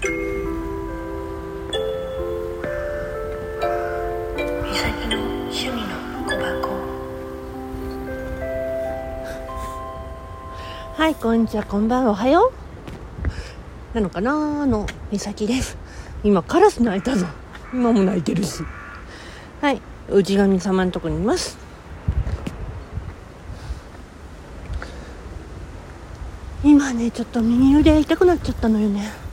美咲の趣味の小箱はい、こんにちは、こんばんは、おはよう。なのかなあの、みさきです。今、カラス鳴いたぞ。今も鳴いてるし。はい、氏神様のとこにいます。今ね、ちょっと右腕痛くなっちゃったのよね。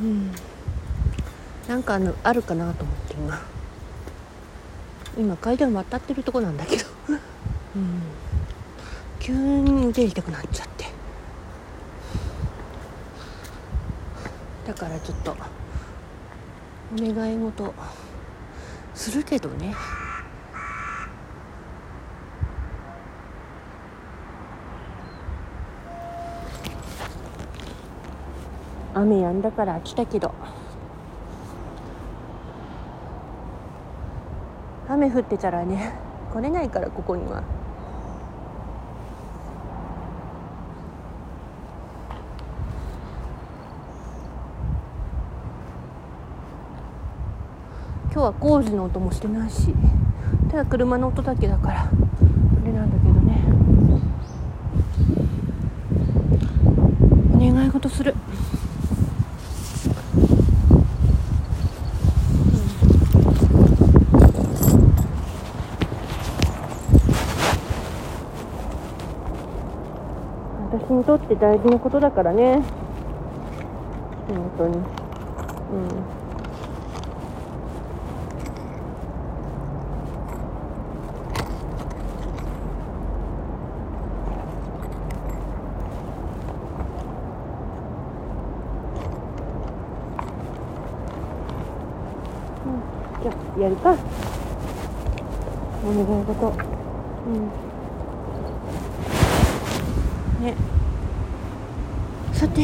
うん。なんかあの、あるかなと思って今。今、階段渡ってるとこなんだけど。うん。急に腕痛くなっちゃってだからちょっとお願い事するけどね雨止んだから来たけど。雨降ってたらね来れないからここには。今日は工事の音もしてないしただ車の音だけだからあれなんだけどね。お願い事する、私にとって大事なことだからね。本当に。うん。じゃあやるか。お願い事。うん。ね。さて。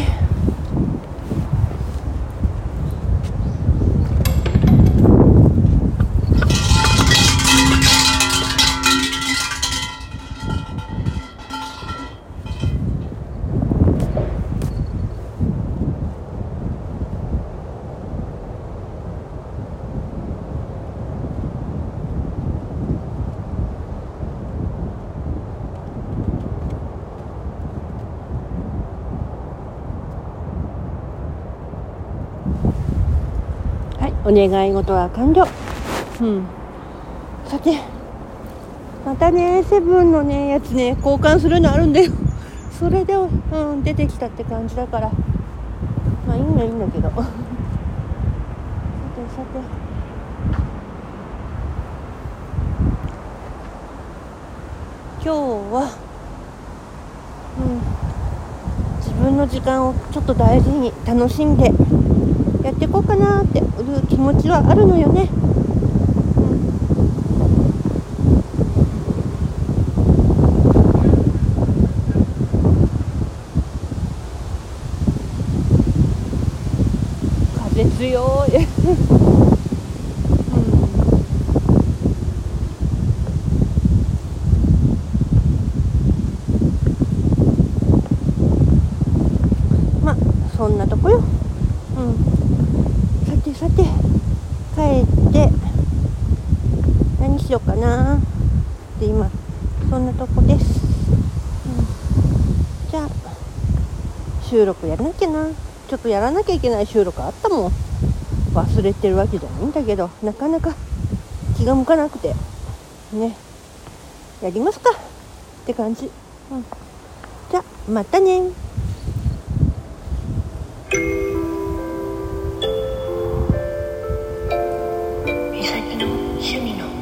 お願い事は完了。うん。さてまたねセブンのねやつね交換するのあるんだよ。それで、うん、出てきたって感じだから。まあいいのはいいんだけど。さてさて。今日はうん自分の時間をちょっと大事に楽しんでやっていこうかなっていう気持ちはあるのよね。風強い。まあそんなとこよ。うん。さて帰って何しようかなって今そんなとこです、うん、じゃあ収録やらなきゃな。ちょっとやらなきゃいけない収録あったもん。忘れてるわけじゃないんだけどなかなか気が向かなくて。ね。やりますか。って感じ、うん、じゃあまたね。趣味の